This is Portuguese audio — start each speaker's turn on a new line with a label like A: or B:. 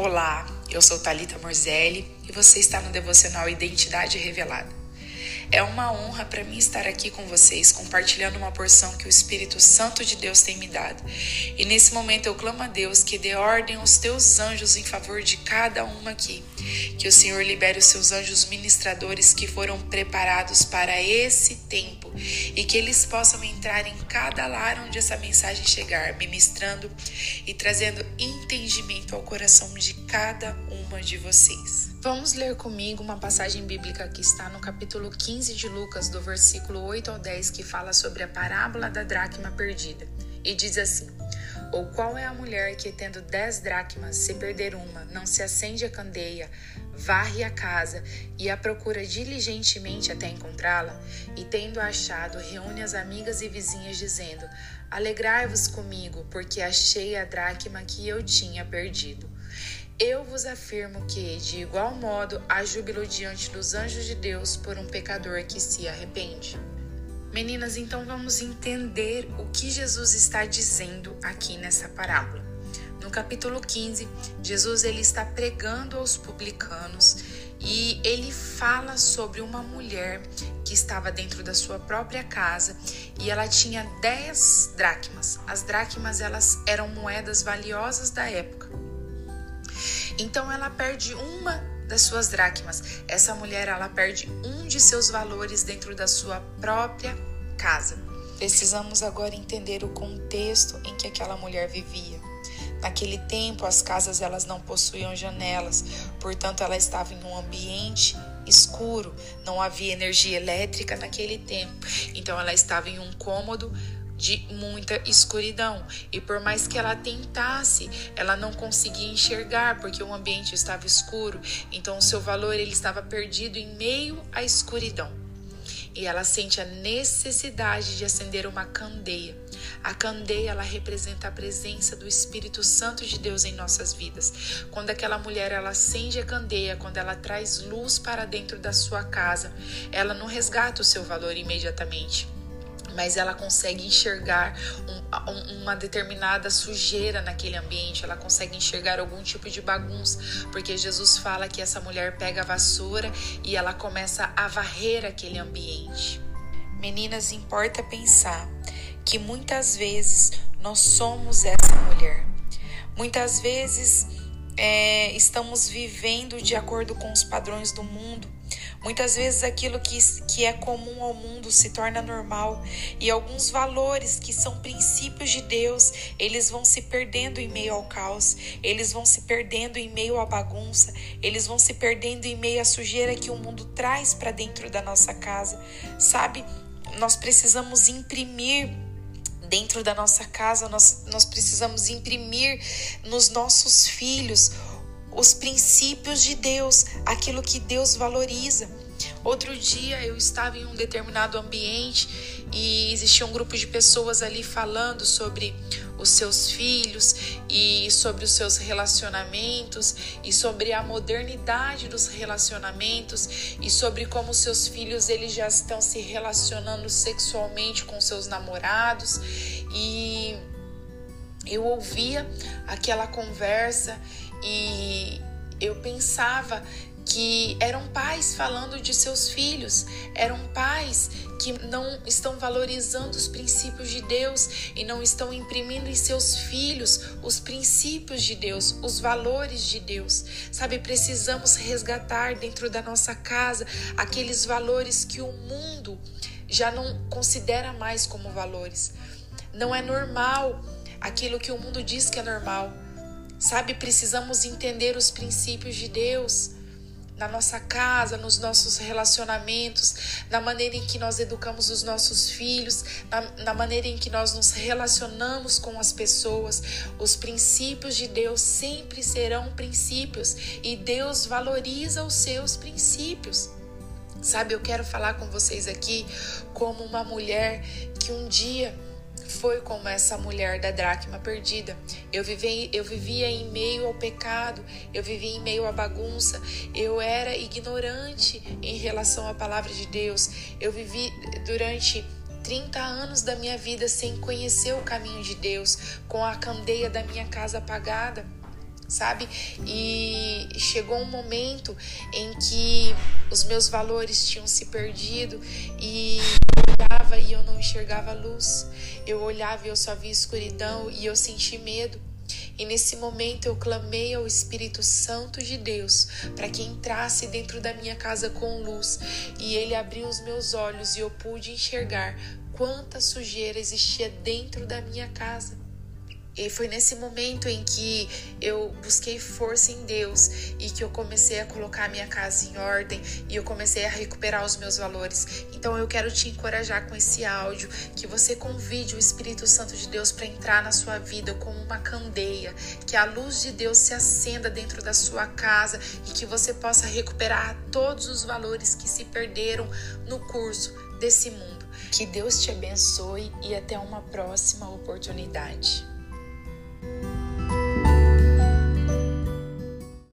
A: Olá, eu sou Talita Morzelli e você está no devocional Identidade Revelada. É uma honra para mim estar aqui com vocês, compartilhando uma porção que o Espírito Santo de Deus tem me dado. E nesse momento eu clamo a Deus que dê ordem aos teus anjos em favor de cada uma aqui. Que o Senhor libere os seus anjos ministradores que foram preparados para esse tempo e que eles possam entrar em cada lar onde essa mensagem chegar, ministrando e trazendo entendimento ao coração de cada uma de vocês. Vamos ler comigo uma passagem bíblica que está no capítulo 15 de Lucas, do versículo 8 ao 10, que fala sobre a parábola da dracma perdida. E diz assim: Ou qual é a mulher que, tendo dez dracmas, se perder uma, não se acende a candeia, varre a casa e a procura diligentemente até encontrá-la? E, tendo achado, reúne as amigas e vizinhas, dizendo: Alegrai-vos comigo, porque achei a dracma que eu tinha perdido. Eu vos afirmo que, de igual modo, há júbilo diante dos anjos de Deus por um pecador que se arrepende. Meninas, então vamos entender o que Jesus está dizendo aqui nessa parábola. No capítulo 15, Jesus ele está pregando aos publicanos e ele fala sobre uma mulher que estava dentro da sua própria casa e ela tinha 10 dracmas. As dracmas elas eram moedas valiosas da época. Então ela perde uma das suas dracmas. Essa mulher ela perde um de seus valores dentro da sua própria casa. Precisamos agora entender o contexto em que aquela mulher vivia. Naquele tempo, as casas elas não possuíam janelas, portanto, ela estava em um ambiente escuro, não havia energia elétrica naquele tempo. Então, ela estava em um cômodo de muita escuridão. E por mais que ela tentasse, ela não conseguia enxergar porque o ambiente estava escuro. Então o seu valor ele estava perdido em meio à escuridão. E ela sente a necessidade de acender uma candeia. A candeia ela representa a presença do Espírito Santo de Deus em nossas vidas. Quando aquela mulher ela acende a candeia, quando ela traz luz para dentro da sua casa, ela não resgata o seu valor imediatamente mas ela consegue enxergar um, uma determinada sujeira naquele ambiente, ela consegue enxergar algum tipo de bagunça, porque Jesus fala que essa mulher pega a vassoura e ela começa a varrer aquele ambiente. Meninas, importa pensar que muitas vezes nós somos essa mulher. Muitas vezes é, estamos vivendo de acordo com os padrões do mundo Muitas vezes aquilo que, que é comum ao mundo se torna normal e alguns valores que são princípios de Deus, eles vão se perdendo em meio ao caos, eles vão se perdendo em meio à bagunça, eles vão se perdendo em meio à sujeira que o mundo traz para dentro da nossa casa. Sabe? Nós precisamos imprimir dentro da nossa casa, nós, nós precisamos imprimir nos nossos filhos os princípios de Deus, aquilo que Deus valoriza. Outro dia eu estava em um determinado ambiente e existia um grupo de pessoas ali falando sobre os seus filhos e sobre os seus relacionamentos e sobre a modernidade dos relacionamentos e sobre como seus filhos eles já estão se relacionando sexualmente com seus namorados. E eu ouvia aquela conversa e eu pensava que eram pais falando de seus filhos, eram pais que não estão valorizando os princípios de Deus e não estão imprimindo em seus filhos os princípios de Deus, os valores de Deus. Sabe, precisamos resgatar dentro da nossa casa aqueles valores que o mundo já não considera mais como valores. Não é normal aquilo que o mundo diz que é normal. Sabe, precisamos entender os princípios de Deus na nossa casa, nos nossos relacionamentos, na maneira em que nós educamos os nossos filhos, na, na, maneira em que nós nos relacionamos com as pessoas. Os princípios de Deus sempre serão princípios e Deus valoriza os seus princípios. Sabe, eu quero falar com vocês aqui como uma mulher que um dia foi como essa mulher da dracma perdida. Eu, eu vivia em meio ao pecado, eu vivia em meio à bagunça, eu era ignorante em relação à palavra de Deus. Eu vivi durante 30 anos da minha vida sem conhecer o caminho de Deus, com a candeia da minha casa apagada. sabe? E chegou um momento em que os meus valores tinham se perdido e olhava e eu não enxergava luz. Eu olhava e eu só via escuridão e eu senti medo. E nesse momento eu clamei ao Espírito Santo de Deus para que entrasse dentro da minha casa com luz. E ele abriu os meus olhos e eu pude enxergar quanta sujeira existia dentro da minha casa. E foi nesse momento em que eu busquei força em Deus e que eu comecei a colocar a minha casa em ordem e eu comecei a recuperar os meus valores. Então eu quero te encorajar com esse áudio que você convide o Espírito Santo de Deus para entrar na sua vida como uma candeia, que a luz de Deus se acenda dentro da sua casa e que você possa recuperar todos os valores que se perderam no curso desse mundo. Que Deus te abençoe e até uma próxima oportunidade.